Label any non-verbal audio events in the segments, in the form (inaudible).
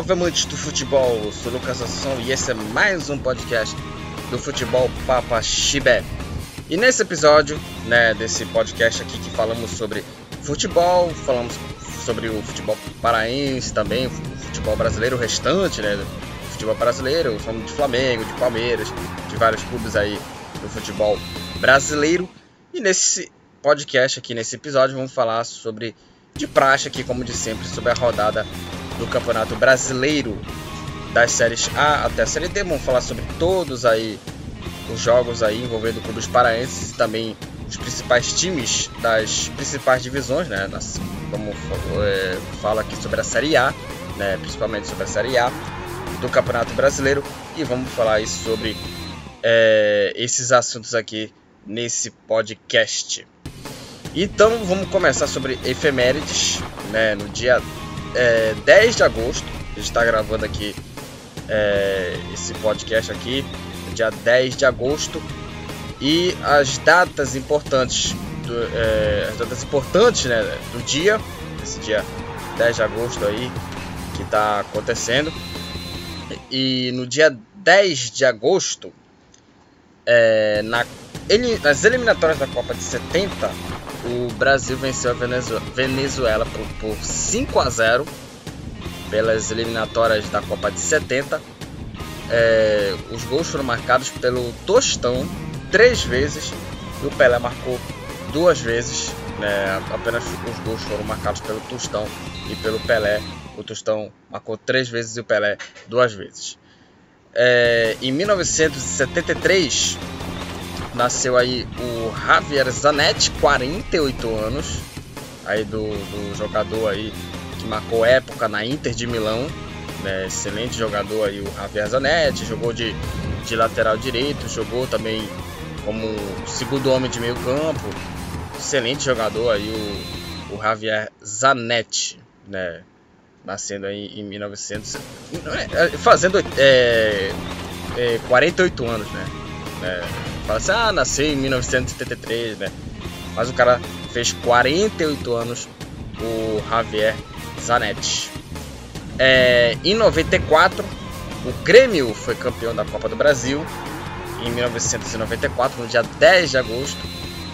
Salve amantes do futebol, eu sou Lucas Assunção e esse é mais um podcast do Futebol Papa Chibé. E nesse episódio, né, desse podcast aqui que falamos sobre futebol, falamos sobre o futebol paraense também, o futebol brasileiro restante, né, futebol brasileiro, falamos de Flamengo, de Palmeiras, de vários clubes aí do futebol brasileiro. E nesse podcast aqui, nesse episódio, vamos falar sobre de praxe aqui, como de sempre, sobre a rodada do Campeonato Brasileiro das séries A até a série D. Vamos falar sobre todos aí os jogos aí envolvendo clubes paraenses e também os principais times das principais divisões, né? Nas, como é, fala aqui sobre a Série A, né? Principalmente sobre a Série A do Campeonato Brasileiro e vamos falar aí sobre é, esses assuntos aqui nesse podcast. Então vamos começar sobre efemérides, né? No dia é, 10 de agosto. A gente está gravando aqui é, esse podcast aqui, dia 10 de agosto. E as datas importantes do, é, as datas importantes né, do dia, esse dia 10 de agosto aí, que está acontecendo. E no dia 10 de agosto, é, na, ele, nas eliminatórias da Copa de 70, o Brasil venceu a Venezuela, por, por 5 a 0 pelas eliminatórias da Copa de 70. É, os gols foram marcados pelo Tostão três vezes e o Pelé marcou duas vezes. Né? Apenas os gols foram marcados pelo Tostão e pelo Pelé. O Tostão marcou três vezes e o Pelé duas vezes. É, em 1973, nasceu aí o Javier Zanetti, 48 anos, aí do, do jogador aí que marcou época na Inter de Milão, né? excelente jogador aí o Javier Zanetti, jogou de, de lateral direito, jogou também como segundo homem de meio campo, excelente jogador aí o, o Javier Zanetti, né? nascendo aí em 1900, é, fazendo é, é, 48 anos, né? É, Fala assim, ah, nasceu em 1973, né? Mas o cara fez 48 anos, o Javier Zanetti. É, em 94, o Grêmio foi campeão da Copa do Brasil. Em 1994, no dia 10 de agosto,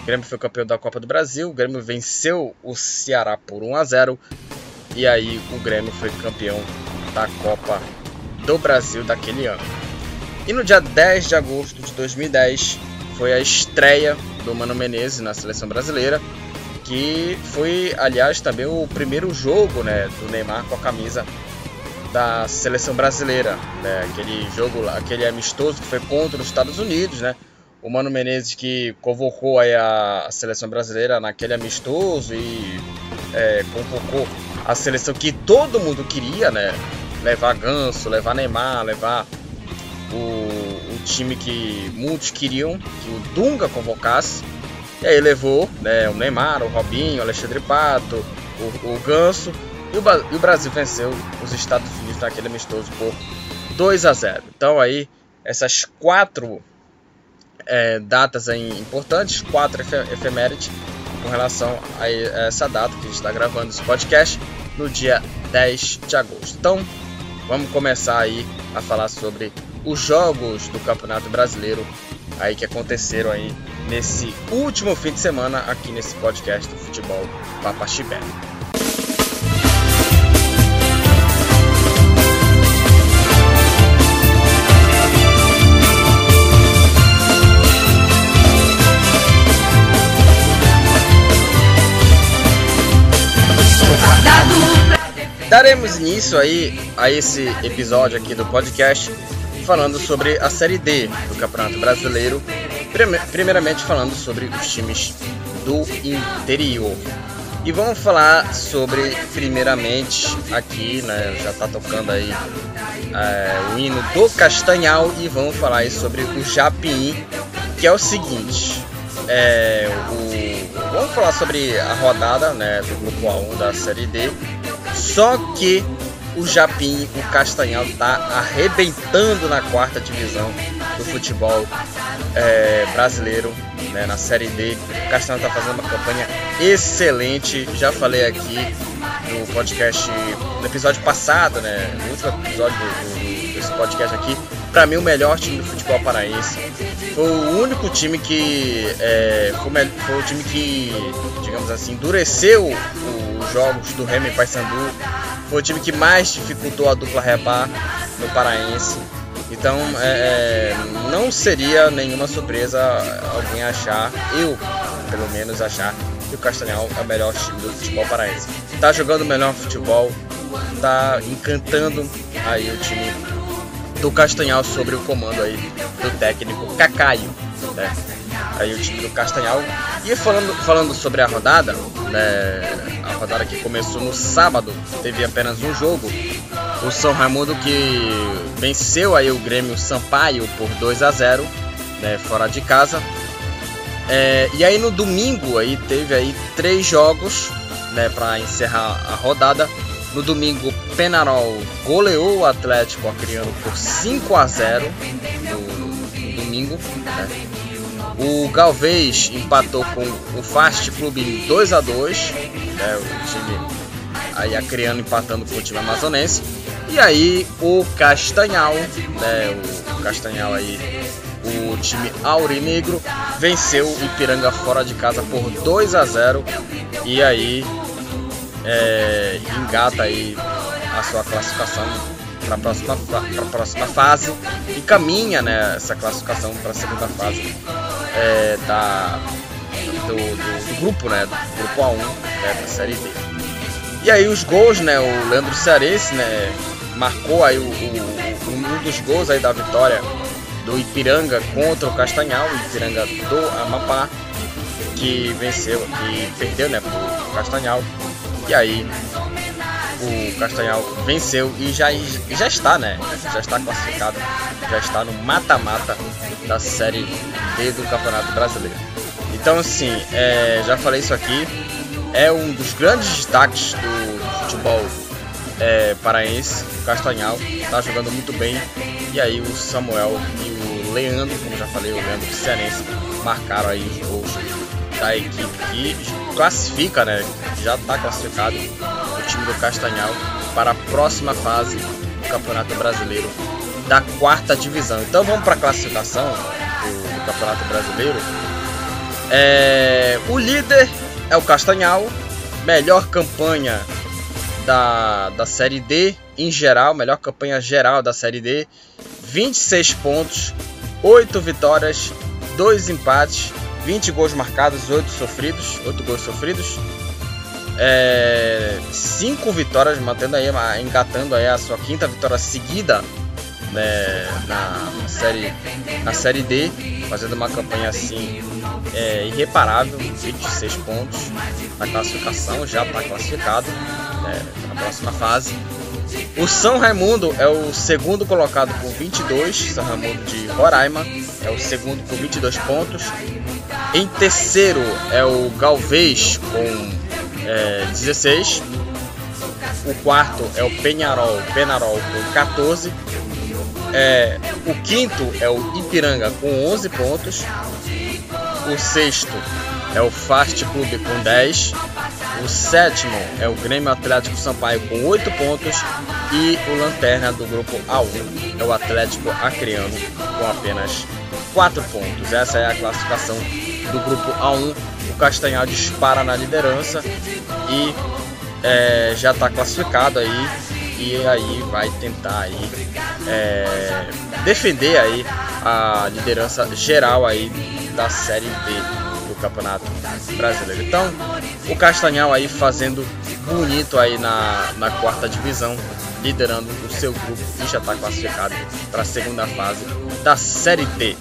o Grêmio foi campeão da Copa do Brasil. O Grêmio venceu o Ceará por 1 a 0 e aí o Grêmio foi campeão da Copa do Brasil daquele ano. E no dia 10 de agosto de 2010 foi a estreia do Mano Menezes na seleção brasileira, que foi, aliás, também o primeiro jogo né, do Neymar com a camisa da seleção brasileira, né, aquele jogo, aquele amistoso que foi contra os Estados Unidos, né? O Mano Menezes que convocou a, seleção brasileira naquele amistoso e é, convocou a seleção que todo mundo queria, né? Levar Ganso, levar Neymar, levar o, o time que muitos queriam que o Dunga convocasse. E aí levou né, o Neymar, o Robinho, o Alexandre Pato, o, o Ganso. E o, e o, Brasil venceu os Estados Unidos naquele amistoso por 2 a 0. Então aí essas quatro é, datas aí importantes, quatro efemérides com relação a essa data que a gente está gravando esse podcast no dia 10 de agosto. Então vamos começar aí a falar sobre os jogos do Campeonato Brasileiro aí que aconteceram aí nesse último fim de semana aqui nesse podcast do Futebol Papaxibé. Daremos início aí a esse episódio aqui do podcast falando sobre a Série D do Campeonato Brasileiro, primeiramente falando sobre os times do interior. E vamos falar sobre, primeiramente, aqui, né, já tá tocando aí é, o hino do Castanhal e vamos falar aí sobre o Japim, que é o seguinte, é, o, vamos falar sobre a rodada né, do Grupo A1 da Série D, só que o Japim, o Castanhal tá arrebentando na quarta divisão do futebol é, brasileiro, né, na Série D. O Castanhal tá fazendo uma campanha excelente, já falei aqui, do podcast, no episódio passado, né? No último episódio do, do, desse podcast aqui, para mim o melhor time do futebol paraense. Foi o único time que é, foi, foi, o time que, digamos assim, endureceu os jogos do Remy Paysandu. Foi o time que mais dificultou a dupla repar no Paraense. Então, é, é, não seria nenhuma surpresa alguém achar, eu pelo menos achar, que o Castanhal é o melhor time do futebol paraense. Tá jogando o melhor futebol, tá encantando aí o time do Castanhal sobre o comando aí do técnico Cacaio, né? Aí o time do Castanhal. E falando, falando sobre a rodada, né? Rodada que começou no sábado, teve apenas um jogo. O São Raimundo que venceu aí o Grêmio Sampaio por 2 a 0, né? Fora de casa. É, e aí no domingo aí teve aí três jogos, né? Para encerrar a rodada. No domingo, Penarol goleou o Atlético Acreano por 5 a 0 no, domingo. Né? O Galvez empatou com o Fast Clube em 2 a 2 né? O time aí Acreano empatando com o time amazonense. E aí o Castanhal, né? O Castanhal aí, o time aurinegro venceu o Ipiranga fora de casa por 2 a 0 e aí é, engata aí a sua classificação para a próxima, próxima fase e caminha né, essa classificação para a segunda fase é, da, do, do, do, grupo, né, do grupo A1 né, da Série D. E aí os gols, né, o Leandro Cearense né, marcou aí o, o, um dos gols aí da vitória do Ipiranga contra o Castanhal, o Ipiranga do Amapá, que venceu, que perdeu né, para o Castanhal e aí o Castanhal venceu e já, já está, né? Já está classificado, já está no mata-mata da Série D do Campeonato Brasileiro. Então, assim, é, já falei isso aqui, é um dos grandes destaques do futebol é, paraense, Castanhal, está jogando muito bem. E aí o Samuel e o Leandro, como já falei, o Leandro Cearense, marcaram aí os gols da equipe que classifica, né? Já está classificado o time do Castanhal para a próxima fase do Campeonato Brasileiro da quarta divisão. Então vamos para a classificação do, do, Campeonato Brasileiro. É, o líder é o Castanhal, melhor campanha da, da Série D em geral, melhor campanha geral da Série D, 26 pontos, 8 vitórias, 2 empates 20 gols marcados, 8 sofridos, 8 gols sofridos. É, 5 vitórias, mantendo aí, engatando aí a sua quinta vitória seguida né, na, série, na série D, fazendo uma campanha assim é, irreparável, 26 pontos na classificação, já está classificado né, na próxima fase. O São Raimundo é o segundo colocado com 22, São Raimundo de Roraima é o segundo com 22 pontos. Em terceiro é o Galvez com é, 16. O quarto é o Penharol, Penarol com 14. É, o quinto é o Ipiranga com 11 pontos. O sexto é o Fast Club com 10. O sétimo é o Grêmio Atlético Sampaio com 8 pontos. E o lanterna do grupo A1 é o Atlético Acreano com apenas 4 pontos. Essa é a classificação do grupo A1. O Castanhal dispara na liderança e é, já está classificado aí e aí vai tentar aí é, defender aí a liderança geral aí da Série B Campeonato Brasileiro. Então, o Castanhal aí fazendo bonito aí na, na quarta divisão, liderando o seu grupo e já está classificado para a segunda fase da Série B.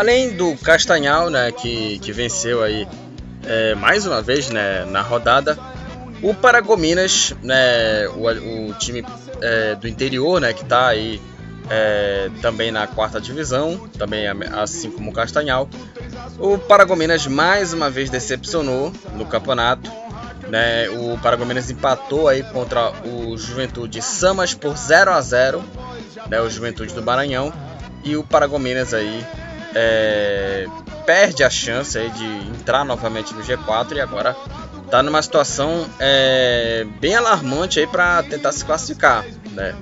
Além do Castanhal, né, que, que venceu aí é, mais uma vez né, na rodada, o Paragominas, né, o, o time é, do interior, né, que está aí é, também na quarta divisão, também assim como o Castanhal, o Paragominas mais uma vez decepcionou no campeonato Né, o Paragominas empatou aí contra o Juventude Samas por 0 a 0 né, o Juventude do Maranhão. E o Paragominas aí é, perde a chance de entrar novamente no G4 e agora está numa situação é, bem alarmante para tentar se classificar. Né?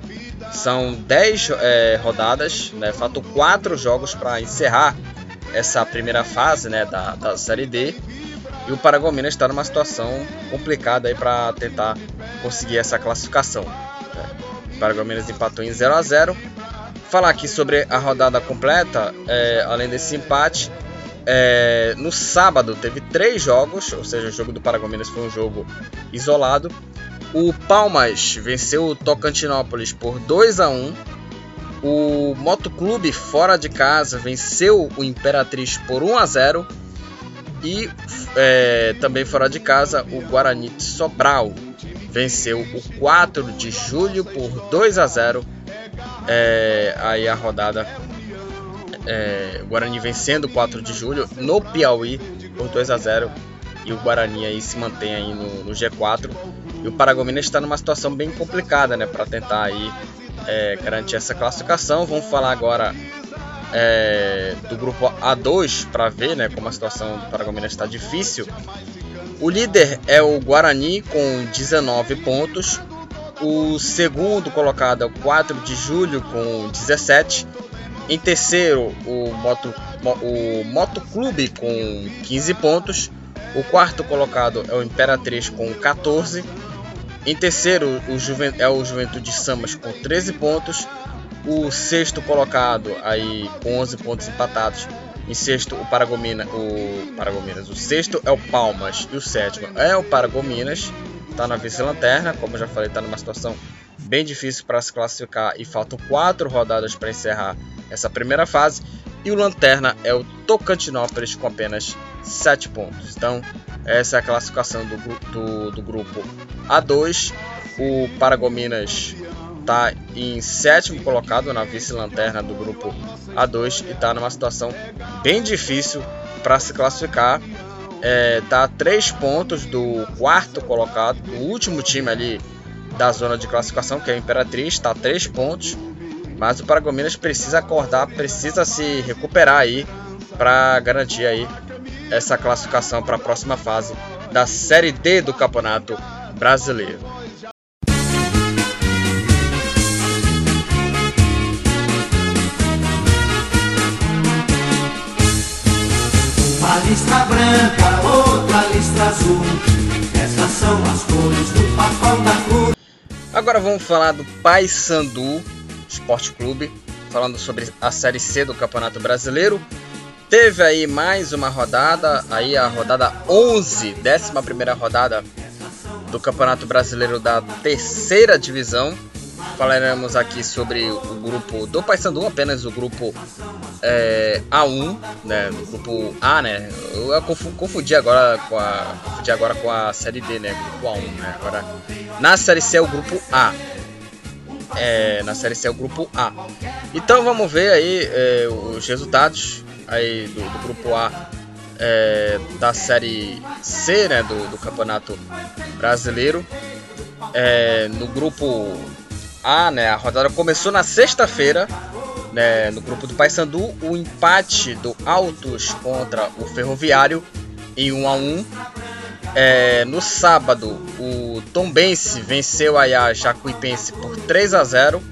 São 10 é, rodadas, né? faltam 4 jogos para encerrar essa primeira fase né, da, da Série D. E o Paragominas está numa situação complicada para tentar conseguir essa classificação. Né? O Paragominas empatou em 0 a 0 Falar aqui sobre a rodada completa, é, além desse empate, é, no sábado teve três jogos, ou seja, o jogo do Paragominas foi um jogo isolado. O Palmas venceu o Tocantinópolis por 2 a 1 o Motoclube fora de casa venceu o Imperatriz por 1 a 0 e é, também fora de casa o Guarani Sobral venceu o 4 de julho por 2 a 0 é, aí a rodada é, Guarani vencendo o 4 de julho no Piauí por 2 a 0 e o Guarani aí se mantém aí no, no G4 e o Paragominas está numa situação bem complicada né para tentar aí é, garantir essa classificação. Vamos falar agora é, do grupo A2 para ver né, como a situação do Paragominas está difícil. O líder é o Guarani com 19 pontos. O segundo colocado é o 4 de julho com 17. Em terceiro, o Moto, o Moto Clube com 15 pontos. O quarto colocado é o Imperatriz com 14. Em terceiro, o Juven é o Juventude Samas com 13 pontos. O sexto colocado aí com 11 pontos empatados. Em sexto, o Paragomina, o Paragominas. O sexto é o Palmas e o sétimo é o Paragominas. Está na vice-lanterna, como já falei, está numa situação bem difícil para se classificar e faltam quatro rodadas para encerrar essa primeira fase. E o lanterna é o Tocantinópolis com apenas 7 pontos. Então, essa é a classificação do, do, do grupo A2. O Paragominas está em sétimo colocado na vice-lanterna do grupo A2 e está numa situação bem difícil para se classificar. É, a três pontos do quarto colocado, do último time ali da zona de classificação, que é o Imperatriz, está a três pontos. Mas o Paragominas precisa acordar, precisa se recuperar aí para garantir aí essa classificação para a próxima fase da Série D do Campeonato Brasileiro. Uma listra branca, outra listra azul. Essas são as cores do papão da. Agora vamos falar do Paysandu Esporte Clube, falando sobre a Série C do Campeonato Brasileiro. Teve aí mais uma rodada, aí a rodada 11, 11 rodada do Campeonato Brasileiro da terceira divisão. Falaremos aqui sobre o grupo do Paysandu, apenas o grupo é, A1, né, o grupo A, né? Eu confundi agora com a confundi agora com a série D, né, grupo A1, né? Agora na série C é o grupo A. É, na série C é o grupo A. Então vamos ver aí é, os resultados aí do, do grupo A é, da série C né, do, do campeonato brasileiro. É, no grupo A, né, a rodada começou na sexta-feira. Né, no grupo do Paysandu, o empate do Altos contra o Ferroviário em 1 a 1 é, no sábado, o Tombense venceu a Jacuipense por 3 a 0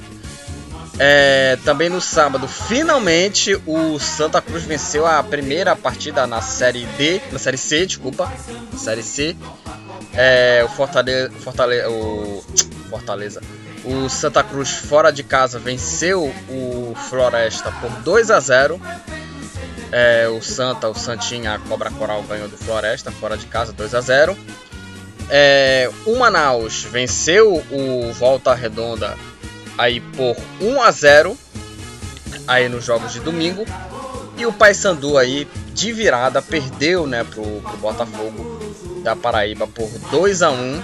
é, também no sábado, finalmente, o Santa Cruz venceu a primeira partida na Série D, na Série C, desculpa, Série C. É, o (tsk) Fortaleza, Fortaleza, o Fortaleza, o Santa Cruz fora de casa venceu o Floresta por 2 a 0. É, o Santa, o Santinha, a Cobra Coral ganhou do Floresta fora de casa 2 a 0. É, o Manaus venceu o Volta Redonda aí por 1 a 0 aí nos jogos de domingo. E o Paysandu aí de virada perdeu, né, pro, pro Botafogo da Paraíba por 2 a 1,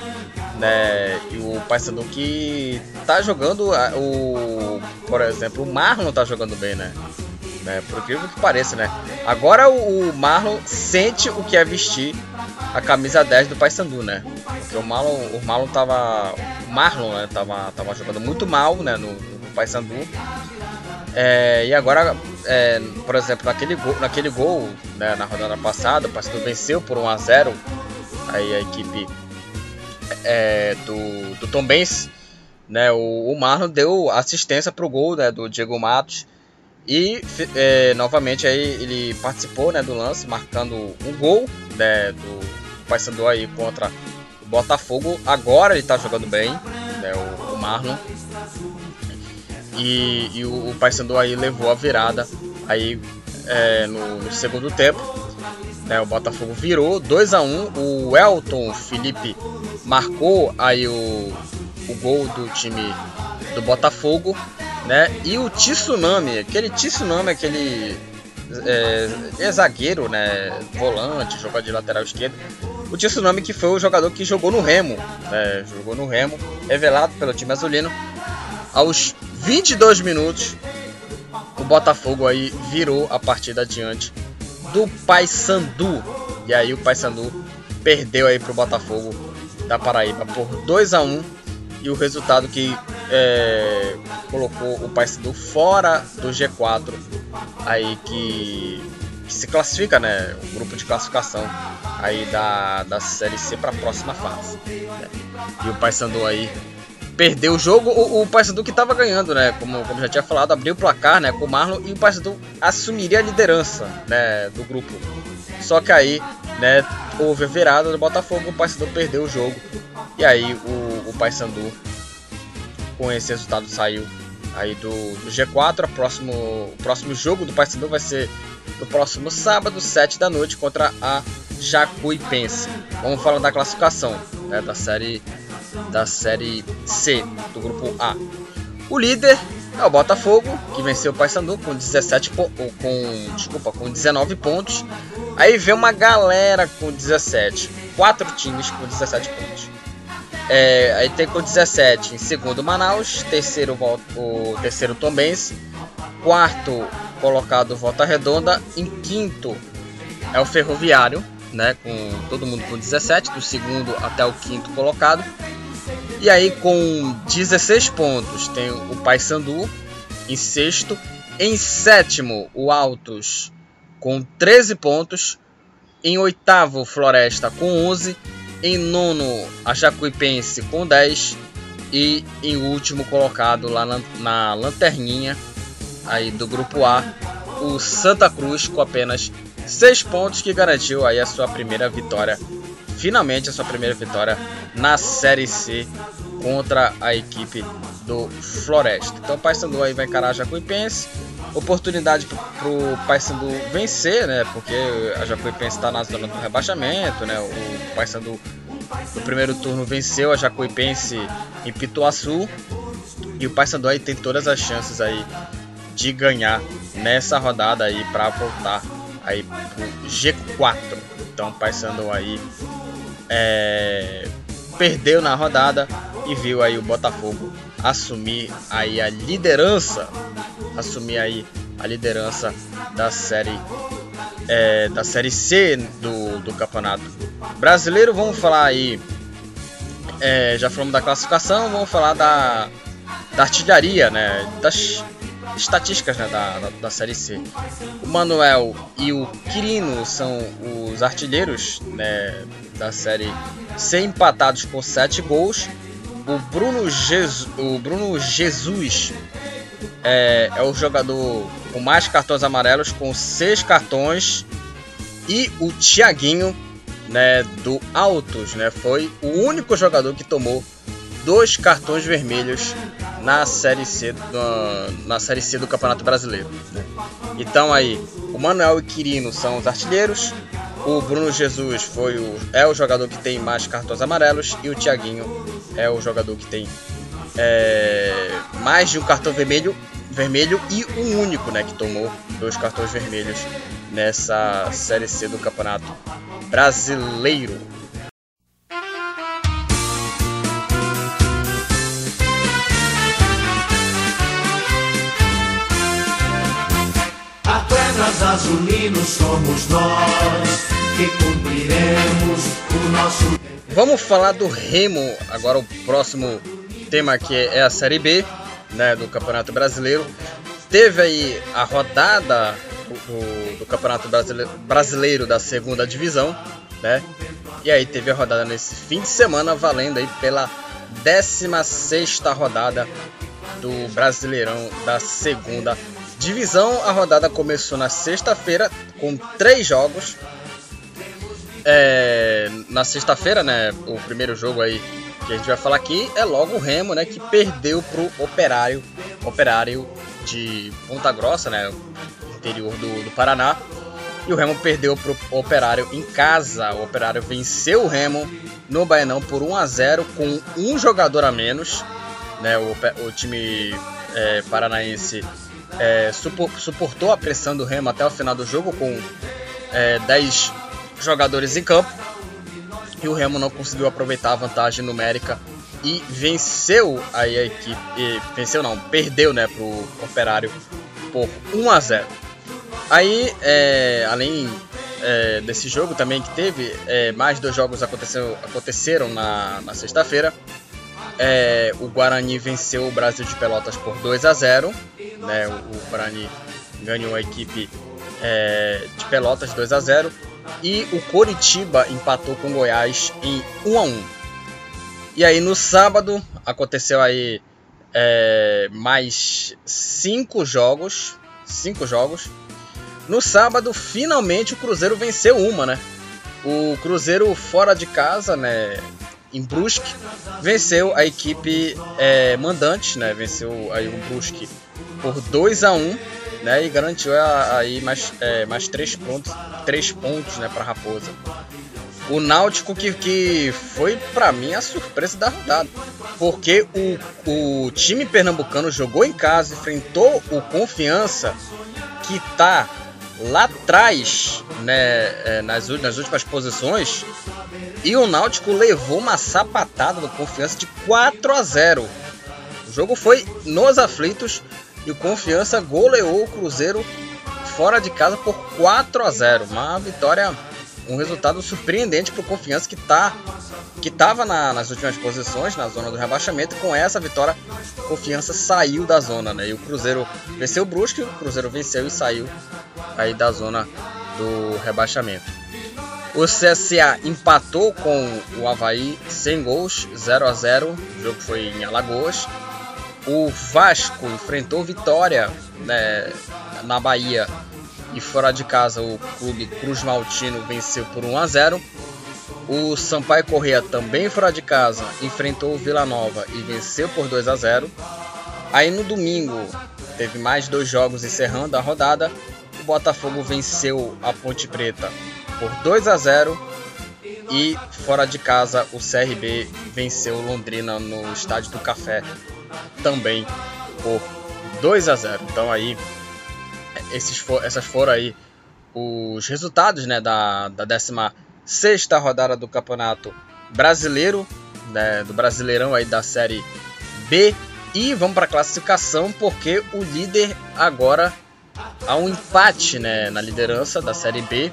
né? E o Paysandu que tá jogando o, por exemplo, o Marlon tá jogando bem, né? né? Por incrível que pareça, né? Agora o, Marlon sente o que é vestir a camisa 10 do Paysandu, né? Porque o Marlon, o Marlon tava, o Marlon, né, tava, tava jogando muito mal, né, no, no Paysandu. É, e agora, é, por exemplo, naquele gol, naquele gol né, na rodada passada, o Paysandu venceu por 1 a 0 aí a equipe é, do, do Tom Benz, né, o, o Marlon deu assistência para o gol né, do Diego Matos e é, novamente aí ele participou né, do lance, marcando um gol né, do Paysandu aí contra o Botafogo. Agora ele está jogando bem, né, o, o Marlon. E, e o, o Paysandu aí levou a virada aí é, no, no, segundo tempo. Né, o Botafogo virou 2 a 1 um. O Elton Felipe marcou aí o, o gol do time do Botafogo né? E o Tsunami, aquele Tsunami, aquele é, é, zagueiro, né? Volante, jogador de lateral esquerdo. O Tsunami que foi o jogador que jogou no Remo, né? Jogou no Remo, revelado pelo time azulino. Aos 22 minutos, o Botafogo aí virou a partida adiante do Paysandu. E aí o Paysandu perdeu aí pro Botafogo da Paraíba por 2 a 1 e o resultado que é, colocou o Paysandu fora do G4, aí que, que, se classifica, né, o grupo de classificação aí da, da Série C para a próxima fase. Né? E o Paysandu aí perdeu o jogo, o, o Paysandu que estava ganhando, né, como, como já tinha falado, abriu o placar, né, com o Marlon e o Paysandu assumiria a liderança, né, do grupo. Só que aí, né, houve a virada do Botafogo, o Paysandu perdeu o jogo e aí o, o Paysandu com esse resultado saiu aí do, do G4. A próximo, o próximo jogo do Paysandu vai ser no próximo sábado, 7 da noite, contra a Jacuipense. Vamos falar da classificação né, da série da série C do grupo A. O líder é o Botafogo, que venceu o Paysandu com 17 com desculpa, com 19 pontos. Aí vem uma galera com 17, quatro times com 17 pontos. É, aí tem com 17 em segundo Manaus, terceiro o terceiro Tombense, quarto colocado Volta Redonda, em quinto é o Ferroviário, né, com todo mundo com 17, do segundo até o quinto colocado. E aí com 16 pontos tem o Paysandu em sexto, em sétimo o Altos com 13 pontos, em oitavo Floresta com 11 em nono, a Jacuipense com 10. E em último colocado lá na, na lanterninha aí do grupo A, o Santa Cruz com apenas 6 pontos que garantiu aí a sua primeira vitória. Finalmente a sua primeira vitória na Série C contra a equipe do Floresta. Então o Paysandu aí vai encarar a Jacuipense. Oportunidade para o Paysandu vencer, né? Porque a Jacuipense está na zona do rebaixamento, né? O Paysandu no primeiro turno venceu a Jacuipense em Pituaçu. E o Paysandu aí tem todas as chances aí de ganhar nessa rodada aí para voltar aí pro G4. Então o Paysandu aí é, perdeu na rodada e viu aí o Botafogo assumir aí a liderança, assumir aí a liderança da série é, da série C do, do campeonato brasileiro. Vamos falar aí, é, já falamos da classificação, vamos falar da, da artilharia, né, das estatísticas né, da, da, da, série C. O Manuel e o Quirino são os artilheiros né, da série C empatados com 7 gols o Bruno, Jesus, o Bruno Jesus é, é, o jogador com mais cartões amarelos, com seis cartões. E o Thiaguinho, né, do Autos, né, foi o único jogador que tomou dois cartões vermelhos na série C, na, na série C do Campeonato Brasileiro. Né? Então aí, o Manuel e Quirino são os artilheiros, o Bruno Jesus foi o, é o jogador que tem mais cartões amarelos e o Thiaguinho é o jogador que tem é, mais de um cartão vermelho, vermelho e um único, né, que tomou dois cartões vermelhos nessa série C do Campeonato Brasileiro. Azulinos somos nós que cumpriremos nosso. Vamos falar do Remo, agora o próximo tema aqui é a Série B né, do Campeonato Brasileiro. Teve aí a rodada do, do Campeonato Brasileiro, Brasileiro da segunda divisão, né? E aí teve a rodada nesse fim de semana, valendo aí pela 16 rodada do Brasileirão da segunda divisão. A rodada começou na sexta-feira com três jogos. É, na sexta-feira, né? O primeiro jogo aí que a gente vai falar aqui é logo o Remo, né? Que perdeu pro Operário, Operário de Ponta Grossa, né? Interior do, do Paraná. E o Remo perdeu para o Operário em casa. O Operário venceu o Remo no Baianão por 1 a 0 com um jogador a menos. Né? O, o time é, paranaense é, suportou a pressão do Remo até o final do jogo com é, 10 jogadores em campo. E o Remo não conseguiu aproveitar a vantagem numérica e venceu aí a equipe. E, venceu não, perdeu né, para o Operário por 1 a 0. Aí, é, além é, desse jogo também que teve, é, mais dois jogos aconteceram na, na sexta-feira. É, o Guarani venceu o Brasil de Pelotas por 2 a 0. Né, o, o Guarani ganhou a equipe é, de Pelotas 2 a 0 e o Coritiba empatou com o Goiás em 1 a 1. E aí no sábado aconteceu aí é, mais cinco jogos, cinco jogos no sábado, finalmente o Cruzeiro venceu uma, né? O Cruzeiro fora de casa, né? Em Brusque, venceu a equipe é, mandante, né? Venceu aí o Brusque por 2 a 1 né? E garantiu aí mais, é, mais três pontos, três pontos, né? Para Raposa. O Náutico que, que foi para mim a surpresa da rodada, porque o, o time pernambucano jogou em casa, enfrentou o Confiança, que tá lá atrás, né, é, nas, nas últimas posições, e o Náutico levou uma sapatada do Confiança de 4 a 0. O jogo foi nos aflitos e o Confiança goleou o Cruzeiro fora de casa por 4 a 0. Uma vitória, um resultado surpreendente para o Confiança que tá que estava na, nas últimas posições, na zona do rebaixamento, com essa vitória, Confiança saiu da zona, né? E o Cruzeiro venceu o Brusque, o Cruzeiro venceu e saiu aí da zona do rebaixamento. O CSA empatou com o Havaí sem gols, 0 a 0 O jogo foi em Alagoas. O Vasco enfrentou Vitória né, na Bahia e fora de casa o clube Cruz Maltino venceu por 1 a 0. O Sampaio Corrêa também fora de casa enfrentou o Vila Nova e venceu por 2 a 0. Aí no domingo teve mais dois jogos encerrando a rodada o Botafogo venceu a Ponte Preta por 2 a 0 e fora de casa o CRB venceu Londrina no Estádio do Café também por 2 a 0. Então aí esses for, essas foram aí os resultados né, da, da 16 rodada do Campeonato Brasileiro, né, do Brasileirão aí da Série B. E vamos para a classificação porque o líder agora há um empate né, na liderança da Série B,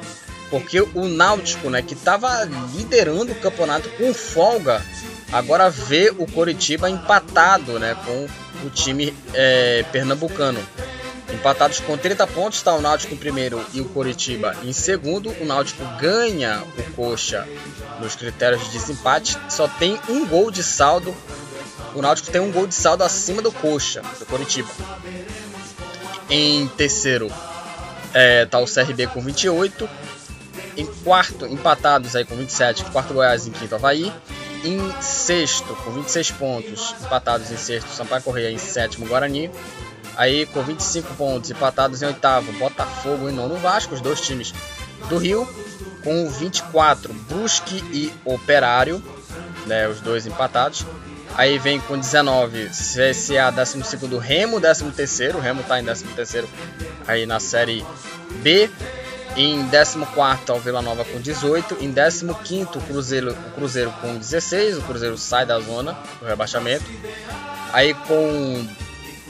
porque o Náutico, né, que estava liderando o campeonato com folga, agora vê o Coritiba empatado né, com o time é, pernambucano. Empatados com 30 pontos está o Náutico em primeiro e o Coritiba em segundo. O Náutico ganha o Coxa nos critérios de desempate, só tem um gol de saldo. O Náutico tem um gol de saldo acima do Coxa, do Coritiba. Em terceiro é, tá o CRB com 28. Em quarto, empatados aí com 27, quarto Goiás em quinto Havaí. Em sexto, com 26 pontos, empatados em sexto, Sampaio Correia em sétimo Guarani. Aí com 25 pontos, empatados em oitavo, Botafogo e nono Vasco, os dois times do Rio. Com 24, Brusque e Operário, né, os dois empatados. Aí vem com 19, CSA 12 Remo 13 o Remo tá em 13 aí na série B. Em 14 o Vila Nova com 18, em 15 o Cruzeiro, o Cruzeiro com 16, o Cruzeiro sai da zona do rebaixamento. Aí com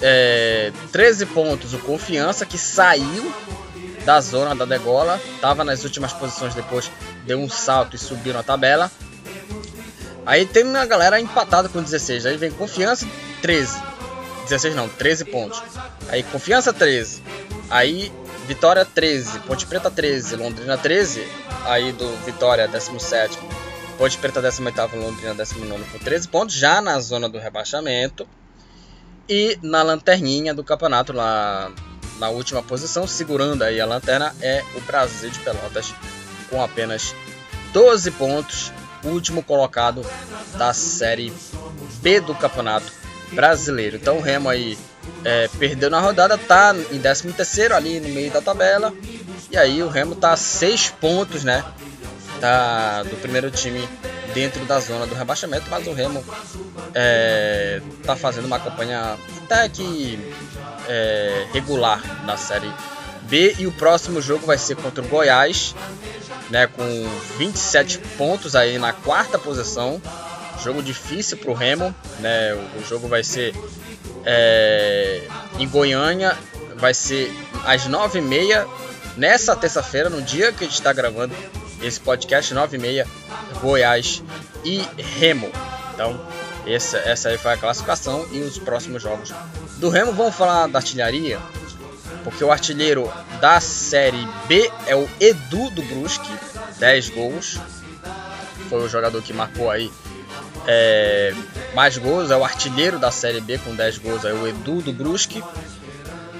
é, 13 pontos o Confiança que saiu da zona da degola. Tava nas últimas posições, depois deu um salto e subiu na tabela. Aí tem uma galera empatada com 16. Aí vem Confiança 13. 16 não, 13 pontos. Aí Confiança 13. Aí Vitória 13, Ponte Preta 13, Londrina 13. Aí do Vitória 17, Ponte Preta 18, Londrina 19 com 13 pontos, já na zona do rebaixamento. E na lanterninha do campeonato, lá na última posição, segurando aí a lanterna, é o Brasil de Pelotas com apenas 12 pontos, último colocado da Série B do Campeonato Brasileiro. Então o Remo aí é, perdeu na rodada, tá em 13 terceiro ali no meio da tabela. E aí o Remo tá a 6 pontos, né? Tá do primeiro time dentro da zona do rebaixamento, mas o Remo é, tá fazendo uma campanha até que é, regular na Série B e o próximo jogo vai ser contra o Goiás, né, com 27 pontos aí na quarta posição. Jogo difícil para o Remo, né? O, jogo vai ser é, em Goiânia, vai ser às 9h30 nessa terça-feira, no dia que a gente está gravando esse podcast, 9h30, Goiás e Remo. Então, essa, essa aí foi a classificação e os próximos jogos do Remo. Vamos falar da artilharia, porque o artilheiro da Série B é o Edu do Brusque, 10 gols. Foi o jogador que marcou aí é, mais gols, é o artilheiro da Série B com 10 gols, é o Edu do Brusque.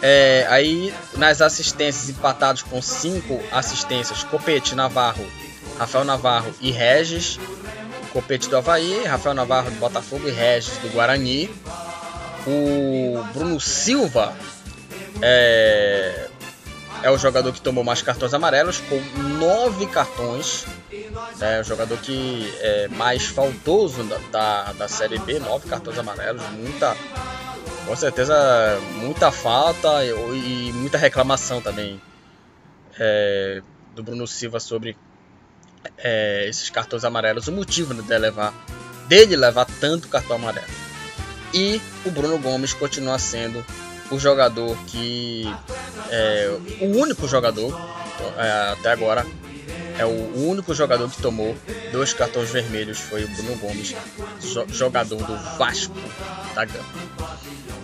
É, aí nas assistências empatados com 5 assistências, Copete, Navarro, Rafael Navarro e Regis. Copete do Havaí, Rafael Navarro do Botafogo e Regis do Guarani. O Bruno Silva é, é o jogador que tomou mais cartões amarelos, com 9 cartões. É o jogador que é mais faltoso da, da, da Série B, 9 cartões amarelos, muita com certeza muita falta e, e muita reclamação também é, do Bruno Silva sobre é, esses cartões amarelos, o motivo de levar, dele levar tanto cartão amarelo. E o Bruno Gomes continua sendo o jogador que é o único jogador é, até agora é o único jogador que tomou dois cartões vermelhos foi o Bruno Gomes, jogador do Vasco da Gama.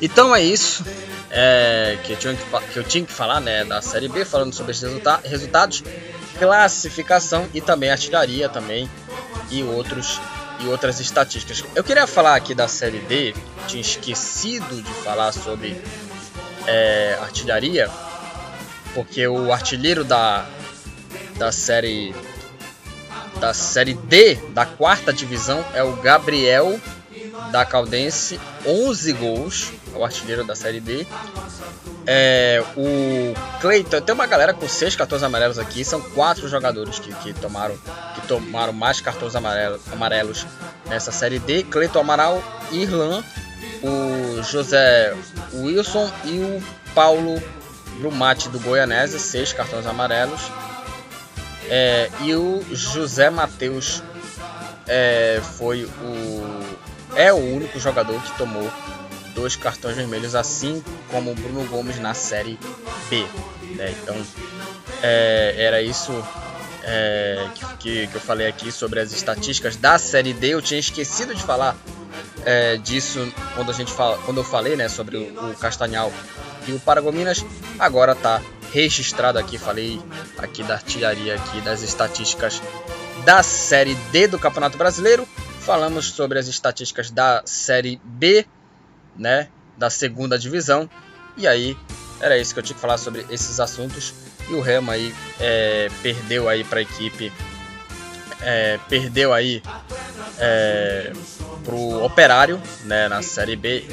Então é isso é, que, eu tinha que, que, eu tinha que falar né, da Série B, falando sobre esses resulta resultados, classificação e também artilharia também e outros e outras estatísticas. Eu queria falar aqui da Série D, tinha esquecido de falar sobre é, artilharia, porque o artilheiro da, da série da série D da quarta divisão é o Gabriel da Caldense, 11 gols, é o artilheiro da série D. É, o Cleiton, tem uma galera com 6 cartões amarelos aqui, são quatro jogadores que, que tomaram que tomaram mais cartões amarelos, amarelos nessa série D. Cleiton Amaral, Irlan, o José Wilson e o Paulo Brumati do Goianésia, seis cartões amarelos. É, e o José Matheus é, foi o é o único jogador que tomou dois cartões vermelhos, assim como o Bruno Gomes na Série B. Né? Então é, era isso é, que, que, eu falei aqui sobre as estatísticas da Série D. Eu tinha esquecido de falar é, disso quando a gente fala, quando eu falei né, sobre o, o Castanhal e o Paragominas. Agora está registrado aqui, falei aqui da artilharia aqui das estatísticas da Série D do Campeonato Brasileiro. Falamos sobre as estatísticas da Série B, né, da segunda divisão. E aí era isso que eu tinha que falar sobre esses assuntos. E o Remo aí é, perdeu aí para a equipe, é, perdeu aí é, pro Operário, né, na Série B,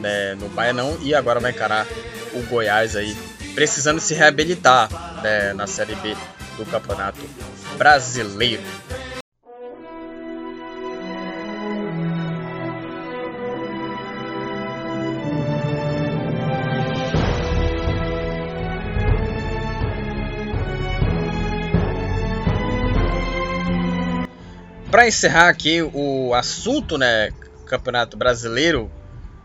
né, no Baianão e agora vai encarar o Goiás aí precisando se reabilitar né, na Série B do Campeonato Brasileiro. Para encerrar aqui o assunto, né, Campeonato Brasileiro,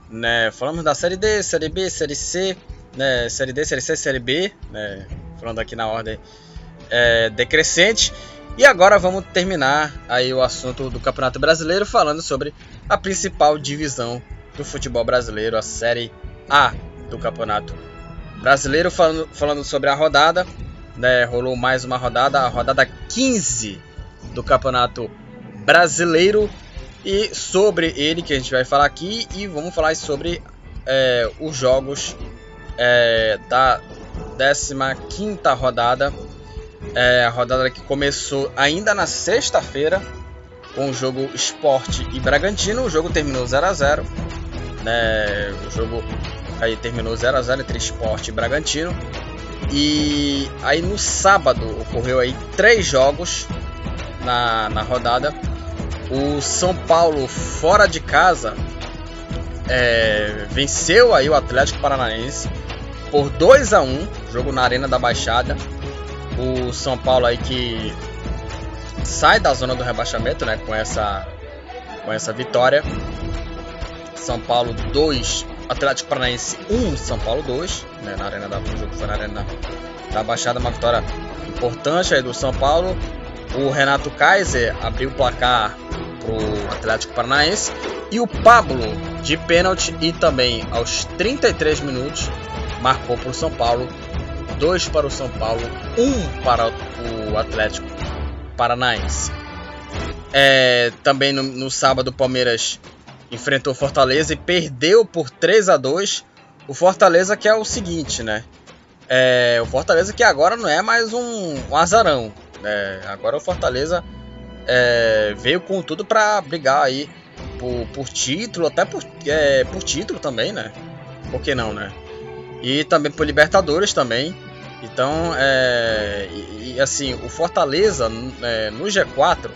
né, falamos da Série D, Série B, Série C, né, Série D, Série C, Série B, né, falando aqui na ordem é, decrescente. E agora vamos terminar aí o assunto do Campeonato Brasileiro falando sobre a principal divisão do futebol brasileiro, a Série A do Campeonato Brasileiro. Falando, falando sobre a rodada, né, rolou mais uma rodada, a rodada 15 do Campeonato Brasileiro. E sobre ele que a gente vai falar aqui e vamos falar sobre é, os jogos é, da 15 rodada é a rodada que começou ainda na sexta-feira com o jogo Esporte e Bragantino. O jogo terminou 0 a 0 né? O jogo aí terminou 0 a 0 entre Esporte e Bragantino. E aí no sábado ocorreu aí três jogos na, na rodada. O São Paulo fora de casa é, venceu aí o Atlético Paranaense por 2 a 1 jogo na Arena da Baixada o São Paulo aí que sai da zona do rebaixamento, né, com essa com essa vitória. São Paulo 2, Atlético Paranaense 1, São Paulo 2, né, na arena da o jogo foi na arena da Baixada, uma vitória importante aí do São Paulo. O Renato Kaiser abriu o placar pro Atlético Paranaense e o Pablo de pênalti e também aos 33 minutos marcou para o São Paulo dois para o São Paulo, um para o Atlético Paranaense. É, também no, no sábado o Palmeiras enfrentou Fortaleza e perdeu por 3 a 2 o Fortaleza que é o seguinte, né? É, o Fortaleza que agora não é mais um, um azarão. Né? Agora o Fortaleza é, veio com tudo para brigar aí por, por, título, até por, é, por título também, né? Por que não, né? E também por Libertadores também. Então, é, e, e, assim, o Fortaleza é, no G4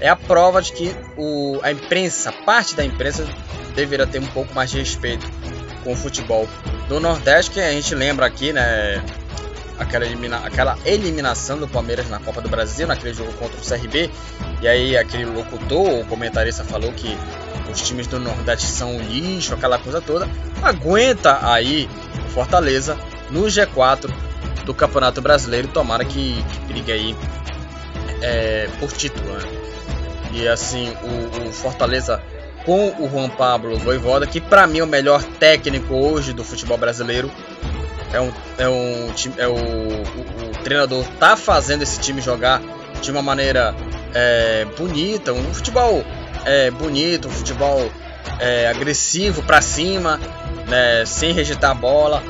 é a prova de que o, a imprensa, parte da imprensa, deveria ter um pouco mais de respeito com o futebol do Nordeste, que a gente lembra aqui, né? Aquela, elimina, aquela eliminação do Palmeiras na Copa do Brasil, naquele jogo contra o CRB. E aí aquele locutor, o comentarista falou que os times do Nordeste são lixo, aquela coisa toda. Aguenta aí o Fortaleza no G4 do Campeonato Brasileiro. Tomara que, que brigue aí é, por título. Né? E assim, o, o, Fortaleza com o Juan Pablo Voivoda, que para mim é o melhor técnico hoje do futebol brasileiro. É um, é um é o, o, o treinador tá fazendo esse time jogar de uma maneira é, bonita, um futebol é, bonito, um futebol é, agressivo para cima, né, sem rejeitar a bola.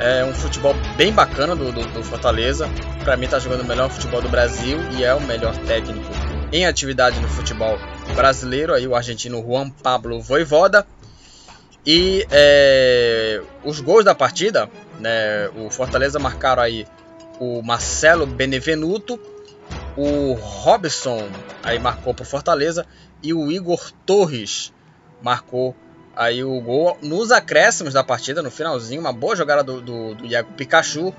É um futebol bem bacana do, do, do Fortaleza. Para mim, está jogando o melhor futebol do Brasil e é o melhor técnico em atividade no futebol brasileiro. Aí o argentino Juan Pablo Voivoda. E é, os gols da partida, né, o Fortaleza marcaram aí o Marcelo Benevenuto, o Robson aí marcou para Fortaleza e o Igor Torres marcou aí o gol nos acréscimos da partida, no finalzinho, uma boa jogada do, do, do Iago Pikachu.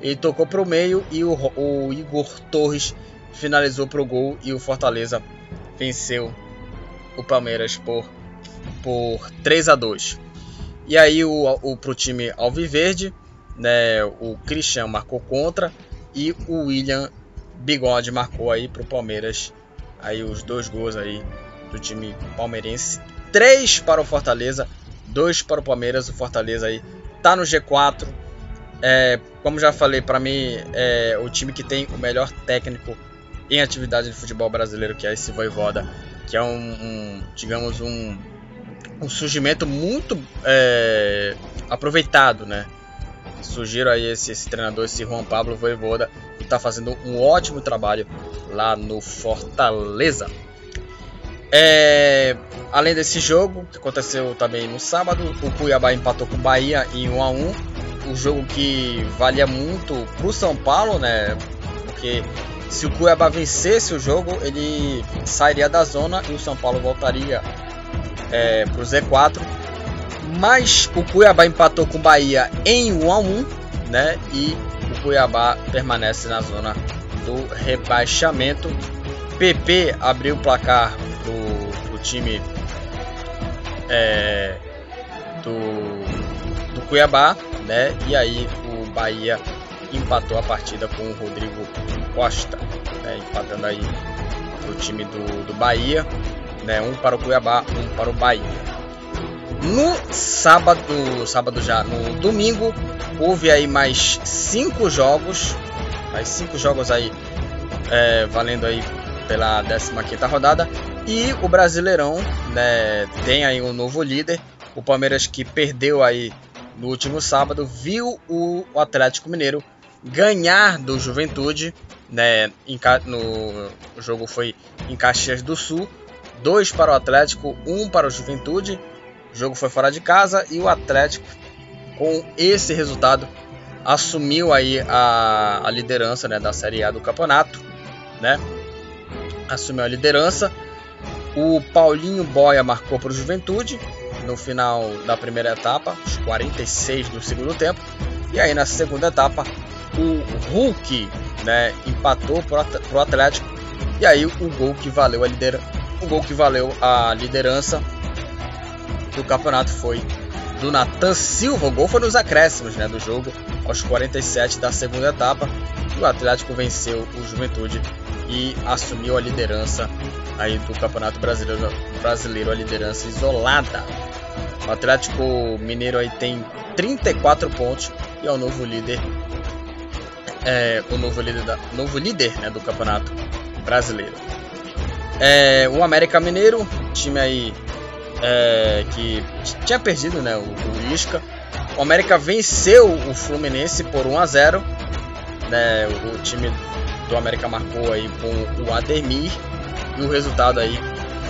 Ele tocou para o meio e o, o Igor Torres finalizou para o gol e o Fortaleza venceu o Palmeiras por, por 3 a 2 E aí o, o, pro time Alviverde, né, o Christian marcou contra e o William Bigode marcou aí pro Palmeiras aí os dois gols aí do time palmeirense 3 para o Fortaleza, 2 para o Palmeiras. O Fortaleza aí tá no G4. É, como já falei, para mim é o time que tem o melhor técnico em atividade de futebol brasileiro, que é esse Voivoda, que é um, um digamos, um, um surgimento muito é, aproveitado, né? Surgiram aí esse, esse, treinador, esse Juan Pablo Voivoda, que está fazendo um ótimo trabalho lá no Fortaleza. É, além desse jogo, que aconteceu também no sábado, o Cuiabá empatou com o Bahia em 1 a 1 um jogo que valia muito para o São Paulo, né? Porque se o Cuiabá vencesse o jogo, ele sairia da zona e o São Paulo voltaria é, para o Z4. Mas o Cuiabá empatou com o Bahia em 1 a 1 né? E o Cuiabá permanece na zona do rebaixamento. PP abriu o placar do, do time é, do, do Cuiabá, né? E aí o Bahia empatou a partida com o Rodrigo Costa, né, empatando aí o time do, do Bahia, né, um para o Cuiabá, um para o Bahia. No sábado, sábado já, no domingo, houve aí mais cinco jogos, mais cinco jogos aí é, valendo aí pela 15 quinta rodada e o Brasileirão, né, tem aí um novo líder, o Palmeiras que perdeu aí no último sábado, viu o Atlético Mineiro ganhar do Juventude, né, em, no o jogo foi em Caxias do Sul, dois para o Atlético, um para o Juventude. O jogo foi fora de casa e o Atlético, com esse resultado, assumiu aí a, a liderança né, da Série A do campeonato, né? Assumiu a liderança. O Paulinho Boia marcou para o Juventude no final da primeira etapa, os 46 do segundo tempo. E aí na segunda etapa, o Hulk né, empatou para o Atlético. E aí o gol que valeu a liderança, o gol que valeu a liderança do campeonato foi do Nathan Silva. O gol foi nos acréscimos né, do jogo, aos 47 da segunda etapa. O Atlético venceu o Juventude e assumiu a liderança aí do Campeonato Brasileiro, brasileiro a liderança isolada. O Atlético Mineiro aí tem 34 pontos e é o novo líder é, o novo líder, da, novo líder né, do Campeonato Brasileiro. É, o América Mineiro, time aí é, que tinha perdido né, o, o Isca. O América venceu o Fluminense por 1 a 0. Né, o time do América marcou aí com o Ademir e o resultado aí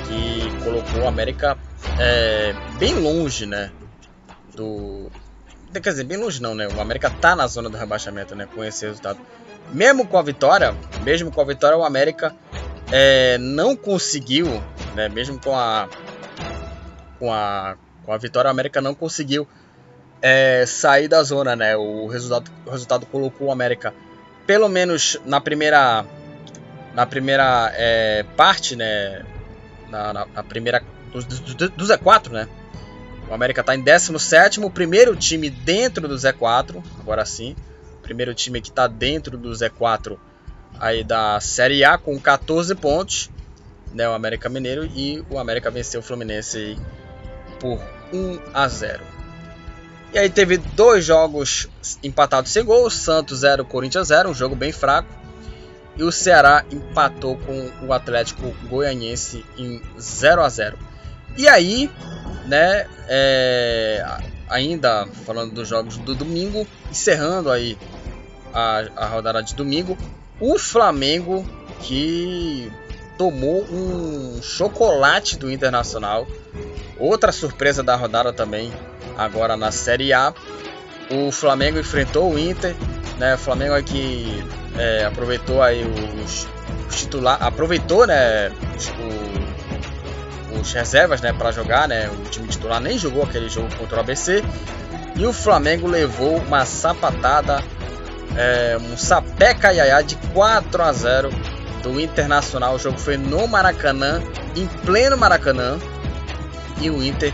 que colocou o América é, bem longe, né, do quer dizer, bem longe não, né? O América tá na zona do rebaixamento, né, com esse resultado. Mesmo com a vitória, mesmo com a vitória, o América é, não conseguiu, né, mesmo com a com a, com a vitória, a América não conseguiu é, sair da zona, né? O resultado, o resultado colocou o América, pelo menos na primeira, na primeira é, parte, né? Na, na, na primeira do, do, do, Z4, né? O América está em 17, o primeiro time dentro do Z4, agora sim. Primeiro time que está dentro do Z4 aí da Série A com 14 pontos, né, o América Mineiro e o América venceu o Fluminense por 1 a 0. E aí teve dois jogos empatados sem gol, Santos 0, Corinthians 0, um jogo bem fraco. E o Ceará empatou com o Atlético Goianiense em 0 a 0. E aí, né, é, ainda falando dos jogos do domingo, encerrando aí a, a rodada de domingo, o Flamengo que tomou um chocolate do Internacional Outra surpresa da rodada também, agora na Série A, o Flamengo enfrentou o Inter, né? O Flamengo aqui é, aproveitou aí os, os titular, aproveitou, né? Os, o, os reservas, né? Para jogar, né? O time titular nem jogou aquele jogo contra o ABC e o Flamengo levou uma sapatada, é, um sapeca iaiá de 4 a 0 do Internacional. O jogo foi no Maracanã, em pleno Maracanã e o Inter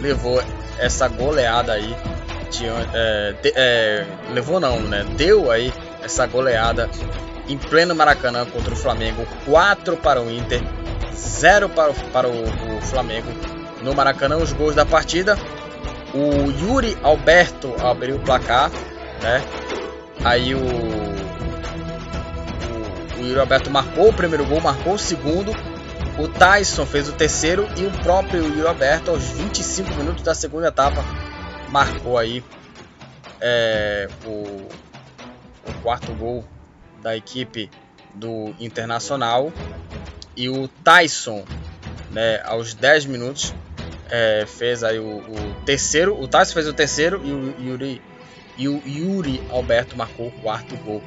levou essa goleada aí. De, é, de, é, levou não, né? Deu aí essa goleada em pleno Maracanã contra o Flamengo. 4 para o Inter, 0 para, o, para o, o Flamengo. No Maracanã, os gols da partida. O Yuri Alberto abriu o placar, né? Aí o, o, o Yuri Alberto marcou o primeiro gol, marcou o segundo o Tyson fez o terceiro e o próprio Yuri Alberto, aos 25 minutos da segunda etapa, marcou aí é, o, o quarto gol da equipe do Internacional. E o Tyson, né, aos 10 minutos, é, fez aí o, o, terceiro. O Tyson fez o terceiro e o Yuri, e o Yuri Alberto marcou o quarto gol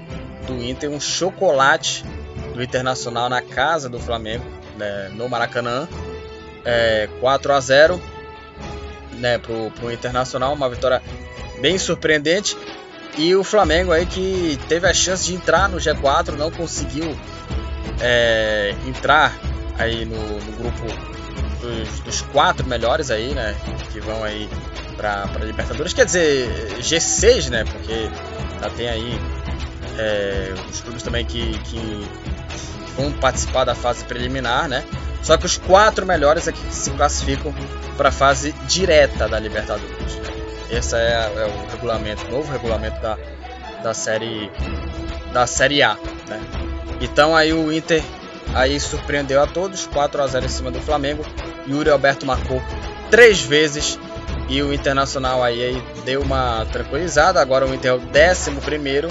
do Inter. Um chocolate do Internacional na casa do Flamengo né, no Maracanã, é, 4 a 0 né, pro, pro Internacional, uma vitória bem surpreendente. E o Flamengo aí que teve a chance de entrar no G4, não conseguiu é, entrar aí no, no grupo dos, dos, quatro melhores aí, né, que vão aí para Libertadores. Quer dizer, G6, né, porque já tem aí é, os clubes também que, que vão participar da fase preliminar, né? Só que os quatro melhores é que se classificam para a fase direta da Libertadores. Esse é, é, o regulamento, o novo regulamento da, da série da série A, né? Então aí o Inter aí surpreendeu a todos, 4 a 0 em cima do Flamengo. Yuri Alberto marcou três vezes e o Internacional aí, aí deu uma tranquilizada. Agora o Inter é o décimo primeiro,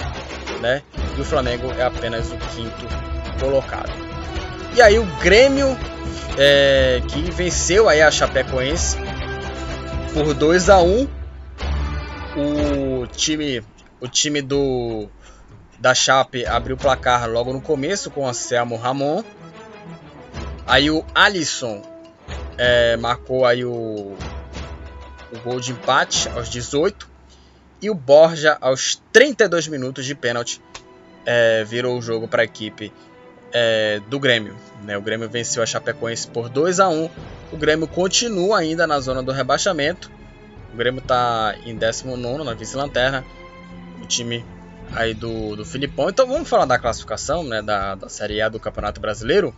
né? E o Flamengo é apenas o quinto colocado. E aí o Grêmio é, que venceu aí a Chapecoense por 2 a 1 o time o time do da Chape abriu o placar logo no começo com o Anselmo Ramon aí o Alisson é, marcou aí o, o gol de empate aos 18 e o Borja aos 32 minutos de pênalti é, virou o jogo para a equipe é, do Grêmio. Né? O Grêmio venceu a Chapecoense por 2 a 1 O Grêmio continua ainda na zona do rebaixamento. O Grêmio está em 19 na vice-lanterna. O time aí do, do Filipão. Então vamos falar da classificação né, da, da Série A do Campeonato Brasileiro.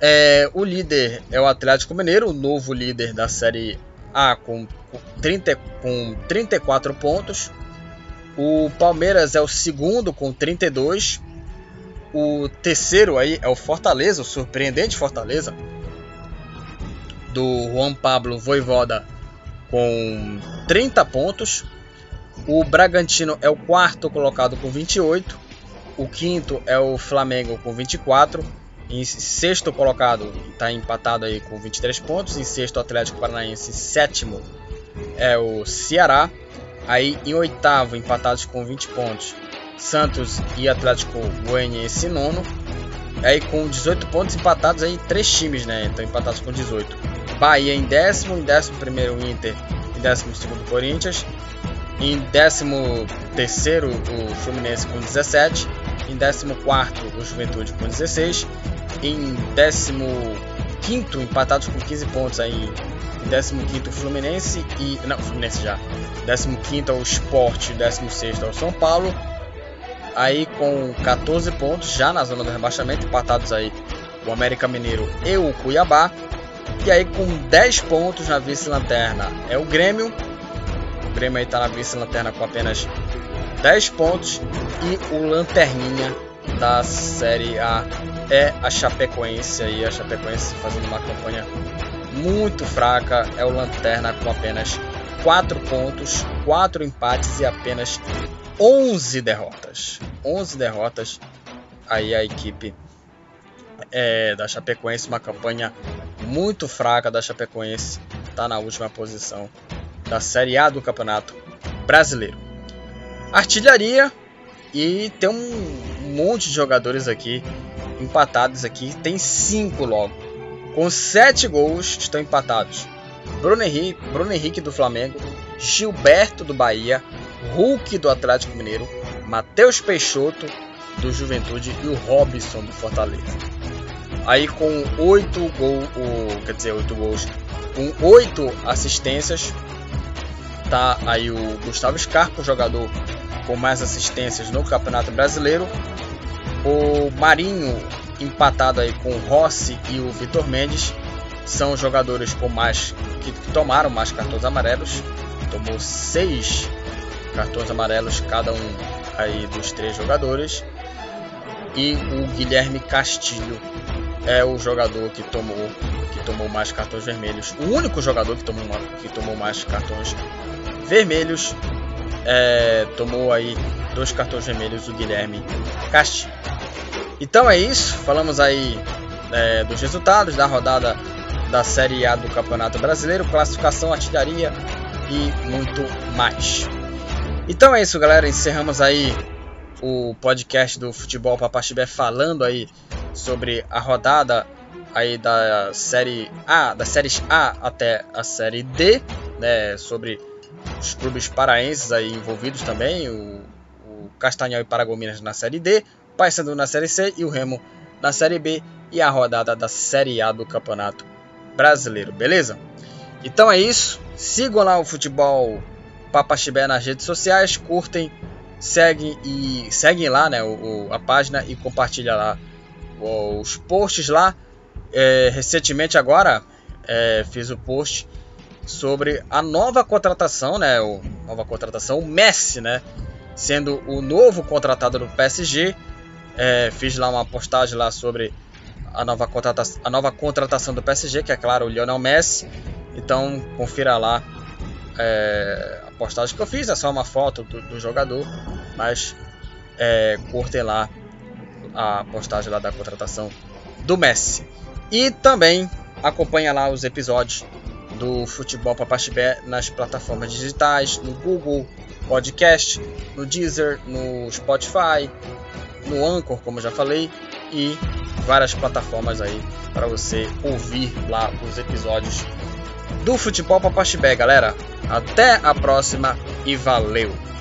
É, o líder é o Atlético Mineiro, o novo líder da Série A com, com, 30, com 34 pontos. O Palmeiras é o segundo com 32. O terceiro aí é o Fortaleza, o surpreendente Fortaleza, do Juan Pablo Voivoda com 30 pontos. O Bragantino é o quarto colocado com 28. O quinto é o Flamengo com 24. Em sexto colocado está empatado aí com 23 pontos. Em sexto, Atlético Paranaense. Sétimo é o Ceará. Aí em oitavo, empatados com 20 pontos, Santos e Atlético Goianiense nono. Aí com 18 pontos empatados aí três times, né? Então empatados com 18. Bahia em décimo, em décimo primeiro Inter, em décimo segundo Corinthians, em décimo terceiro o Fluminense com 17, em décimo quarto o Juventude com 16, em décimo quinto empatados com 15 pontos aí, em décimo quinto o Fluminense e não Fluminense já, décimo quinto é o Sport, décimo sexto é o São Paulo aí com 14 pontos já na zona do rebaixamento, empatados aí o América Mineiro e o Cuiabá. E aí com 10 pontos na vice-lanterna é o Grêmio. O Grêmio aí está na vice-lanterna com apenas 10 pontos. E o Lanterninha da Série A é a Chapecoense aí. A Chapecoense fazendo uma campanha muito fraca. É o Lanterna com apenas 4 pontos, 4 empates e apenas 11 derrotas. 11 derrotas. Aí a equipe é, da Chapecoense, uma campanha muito fraca da Chapecoense, está na última posição da Série A do Campeonato Brasileiro. Artilharia e tem um monte de jogadores aqui empatados aqui, tem cinco logo. Com sete gols estão empatados. Bruno Henrique, Bruno Henrique do Flamengo, Gilberto do Bahia, Hulk do Atlético Mineiro, Matheus Peixoto do Juventude e o Robson do Fortaleza. Aí com oito gols, quer dizer, oito gols, com oito assistências, tá aí o Gustavo Scarpa, jogador com mais assistências no Campeonato Brasileiro. O Marinho empatado aí com o Rossi e o Vitor Mendes são jogadores com mais que, que tomaram mais cartões amarelos. Tomou seis cartões amarelos cada um aí dos três jogadores. E o Guilherme Castilho é o jogador que tomou que tomou mais cartões vermelhos. O único jogador que tomou, que tomou mais cartões vermelhos é, tomou aí dois cartões vermelhos o Guilherme Castilho. Então é isso. Falamos aí é, dos resultados da rodada da Série A do Campeonato Brasileiro, classificação, artilharia e muito mais. Então é isso, galera. Encerramos aí o podcast do Futebol Papaxibé falando aí sobre a rodada aí da série A, das séries A até a série D, né, sobre os clubes paraenses aí envolvidos também, o, o Castanhal e Paragominas na série D, Paysandu na série C e o Remo na série B e a rodada da série A do Campeonato Brasileiro, beleza? Então é isso. Sigam lá o futebol Papaxibé nas redes sociais, curtem segue e seguem lá, né, o, a página e compartilha lá os posts lá. É, recentemente agora é, fiz o post sobre a nova contratação, né, o nova contratação, o Messi, né, sendo o novo contratado do PSG. É, fiz lá uma postagem lá sobre a nova, contratação, a nova contratação do PSG, que é claro o Lionel Messi. Então confira lá é, postagem que eu fiz, é só uma foto do, do jogador, mas é, curtem lá a postagem lá da contratação do Messi. E também acompanha lá os episódios do Futebol Papaxibé nas plataformas digitais, no Google Podcast, no Deezer, no Spotify, no Anchor, como já falei, e várias plataformas aí para você ouvir lá os episódios do Futebol Papaxibé, galera. Até a próxima e valeu!